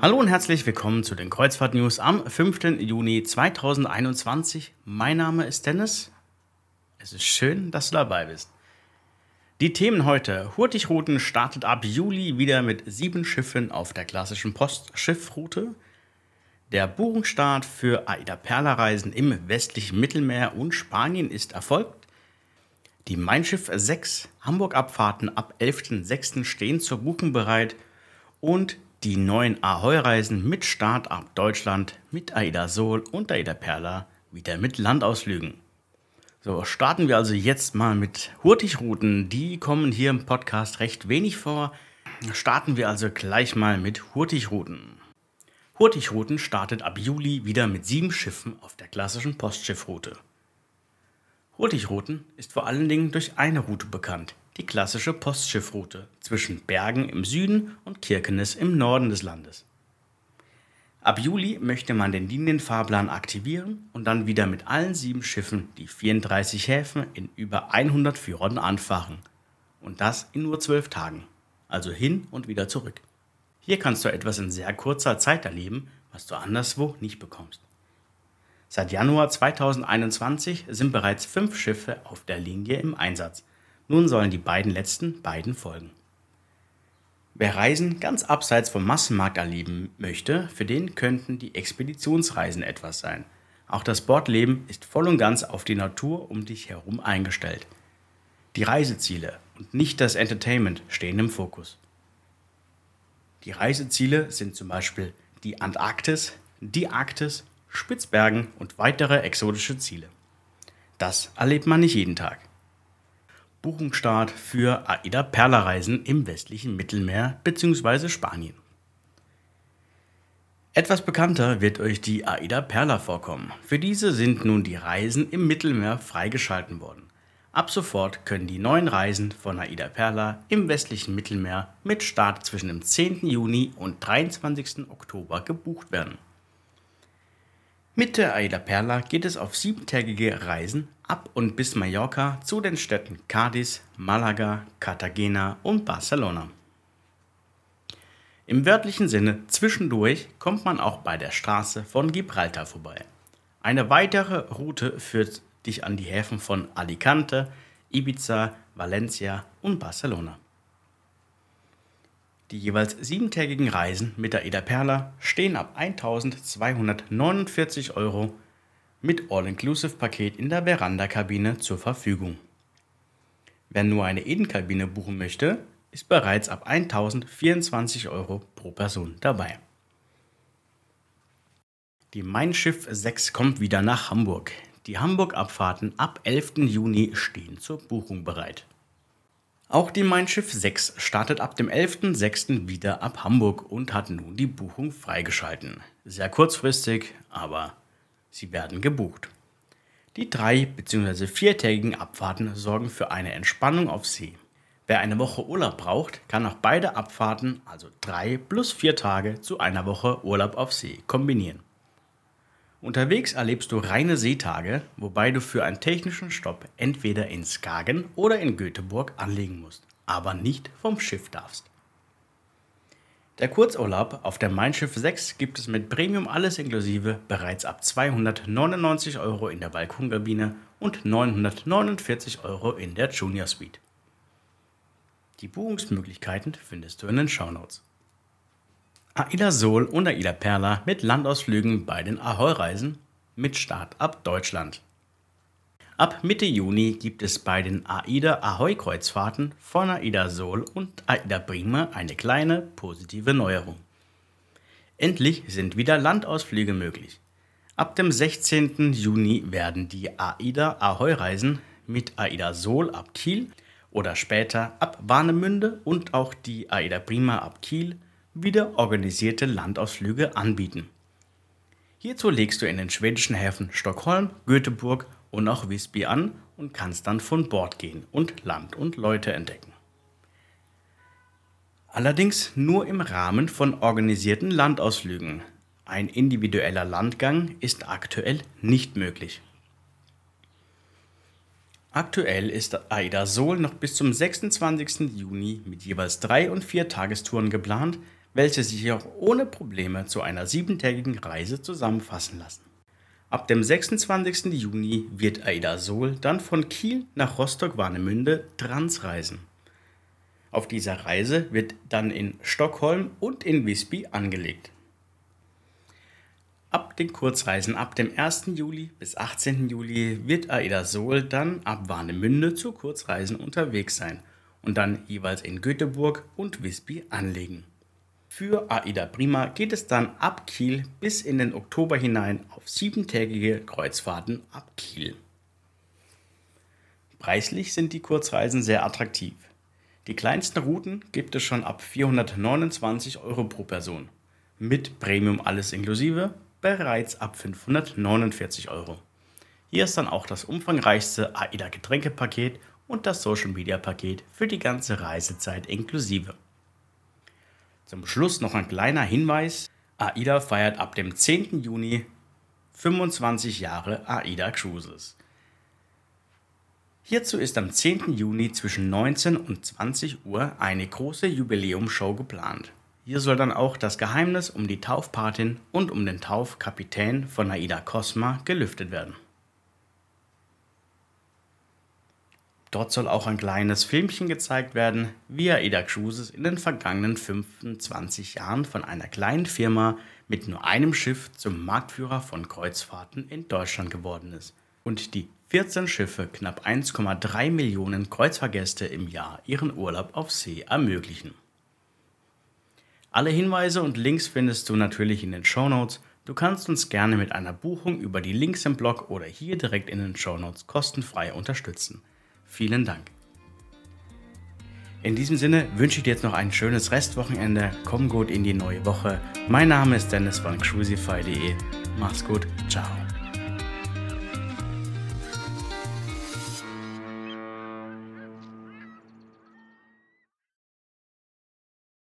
Hallo und herzlich willkommen zu den Kreuzfahrt News am 5. Juni 2021. Mein Name ist Dennis. Es ist schön, dass du dabei bist. Die Themen heute. Hurtigruten startet ab Juli wieder mit sieben Schiffen auf der klassischen Postschiffroute. Der Buchungsstart für Aida Perla Reisen im westlichen Mittelmeer und Spanien ist erfolgt. Die Mein Schiff 6 Hamburg-Abfahrten ab 11.06. stehen zur Buchung bereit und die neuen Ahoi-Reisen mit Start ab Deutschland mit Aida Sol und Aida Perla wieder mit Landausflügen. So, starten wir also jetzt mal mit Hurtigruten. Die kommen hier im Podcast recht wenig vor. Starten wir also gleich mal mit Hurtigruten. Hurtigruten startet ab Juli wieder mit sieben Schiffen auf der klassischen Postschiffroute. Hurtigruten ist vor allen Dingen durch eine Route bekannt, die klassische Postschiffroute zwischen Bergen im Süden und Kirkenes im Norden des Landes. Ab Juli möchte man den Linienfahrplan aktivieren und dann wieder mit allen sieben Schiffen die 34 Häfen in über 100 Führern anfahren. Und das in nur zwölf Tagen. Also hin und wieder zurück. Hier kannst du etwas in sehr kurzer Zeit erleben, was du anderswo nicht bekommst. Seit Januar 2021 sind bereits fünf Schiffe auf der Linie im Einsatz. Nun sollen die beiden letzten beiden folgen. Wer Reisen ganz abseits vom Massenmarkt erleben möchte, für den könnten die Expeditionsreisen etwas sein. Auch das Bordleben ist voll und ganz auf die Natur um dich herum eingestellt. Die Reiseziele und nicht das Entertainment stehen im Fokus. Die Reiseziele sind zum Beispiel die Antarktis, die Arktis, Spitzbergen und weitere exotische Ziele. Das erlebt man nicht jeden Tag. Buchungsstart für AIDA Perla Reisen im westlichen Mittelmeer bzw. Spanien. Etwas bekannter wird euch die AIDA Perla vorkommen. Für diese sind nun die Reisen im Mittelmeer freigeschalten worden. Ab sofort können die neuen Reisen von AIDA Perla im westlichen Mittelmeer mit Start zwischen dem 10. Juni und 23. Oktober gebucht werden. Mit der Aida Perla geht es auf siebentägige Reisen ab und bis Mallorca zu den Städten Cadiz, Malaga, Cartagena und Barcelona. Im wörtlichen Sinne zwischendurch kommt man auch bei der Straße von Gibraltar vorbei. Eine weitere Route führt dich an die Häfen von Alicante, Ibiza, Valencia und Barcelona. Die jeweils siebentägigen Reisen mit der Eda Perla stehen ab 1249 Euro mit All-Inclusive-Paket in der Veranda-Kabine zur Verfügung. Wer nur eine Edenkabine buchen möchte, ist bereits ab 1024 Euro pro Person dabei. Die Mein Schiff 6 kommt wieder nach Hamburg. Die Hamburg-Abfahrten ab 11. Juni stehen zur Buchung bereit. Auch die Mein Schiff 6 startet ab dem 11.06. wieder ab Hamburg und hat nun die Buchung freigeschalten. Sehr kurzfristig, aber sie werden gebucht. Die drei- bzw. viertägigen Abfahrten sorgen für eine Entspannung auf See. Wer eine Woche Urlaub braucht, kann auch beide Abfahrten, also drei plus vier Tage, zu einer Woche Urlaub auf See kombinieren. Unterwegs erlebst du reine Seetage, wobei du für einen technischen Stopp entweder in Skagen oder in Göteborg anlegen musst, aber nicht vom Schiff darfst. Der Kurzurlaub auf der Mein Schiff 6 gibt es mit Premium alles inklusive bereits ab 299 Euro in der Balkonkabine und 949 Euro in der Junior Suite. Die Buchungsmöglichkeiten findest du in den Shownotes. Aida Sol und Aida Perla mit Landausflügen bei den Ahoi-Reisen mit Start ab Deutschland. Ab Mitte Juni gibt es bei den AIDA Ahoi-Kreuzfahrten von AIDA Sol und AIDA Prima eine kleine positive Neuerung. Endlich sind wieder Landausflüge möglich. Ab dem 16. Juni werden die AIDA Ahoi-Reisen mit AIDA Sol ab Kiel oder später ab Warnemünde und auch die AIDA Prima ab Kiel wieder organisierte Landausflüge anbieten. Hierzu legst du in den schwedischen Häfen Stockholm, Göteborg und auch Visby an und kannst dann von Bord gehen und Land und Leute entdecken. Allerdings nur im Rahmen von organisierten Landausflügen. Ein individueller Landgang ist aktuell nicht möglich. Aktuell ist Aida Sol noch bis zum 26. Juni mit jeweils drei und vier Tagestouren geplant, welche sich auch ohne Probleme zu einer siebentägigen Reise zusammenfassen lassen. Ab dem 26. Juni wird Aida Sol dann von Kiel nach Rostock-Warnemünde transreisen. Auf dieser Reise wird dann in Stockholm und in Visby angelegt. Ab den Kurzreisen ab dem 1. Juli bis 18. Juli wird Aida Sol dann ab Warnemünde zu Kurzreisen unterwegs sein und dann jeweils in Göteborg und Visby anlegen. Für AIDA Prima geht es dann ab Kiel bis in den Oktober hinein auf siebentägige Kreuzfahrten ab Kiel. Preislich sind die Kurzreisen sehr attraktiv. Die kleinsten Routen gibt es schon ab 429 Euro pro Person. Mit Premium alles inklusive bereits ab 549 Euro. Hier ist dann auch das umfangreichste AIDA Getränkepaket und das Social Media Paket für die ganze Reisezeit inklusive. Zum Schluss noch ein kleiner Hinweis. AIDA feiert ab dem 10. Juni 25 Jahre AIDA Cruises. Hierzu ist am 10. Juni zwischen 19 und 20 Uhr eine große Jubiläumshow geplant. Hier soll dann auch das Geheimnis um die Taufpatin und um den Taufkapitän von AIDA Cosma gelüftet werden. Dort soll auch ein kleines Filmchen gezeigt werden, wie AIDA Cruises in den vergangenen 25 Jahren von einer kleinen Firma mit nur einem Schiff zum Marktführer von Kreuzfahrten in Deutschland geworden ist und die 14 Schiffe knapp 1,3 Millionen Kreuzfahrgäste im Jahr ihren Urlaub auf See ermöglichen. Alle Hinweise und Links findest du natürlich in den Show Notes. Du kannst uns gerne mit einer Buchung über die Links im Blog oder hier direkt in den Show Notes kostenfrei unterstützen. Vielen Dank. In diesem Sinne wünsche ich dir jetzt noch ein schönes Restwochenende. Komm gut in die neue Woche. Mein Name ist Dennis von cruisify.de. Mach's gut. Ciao.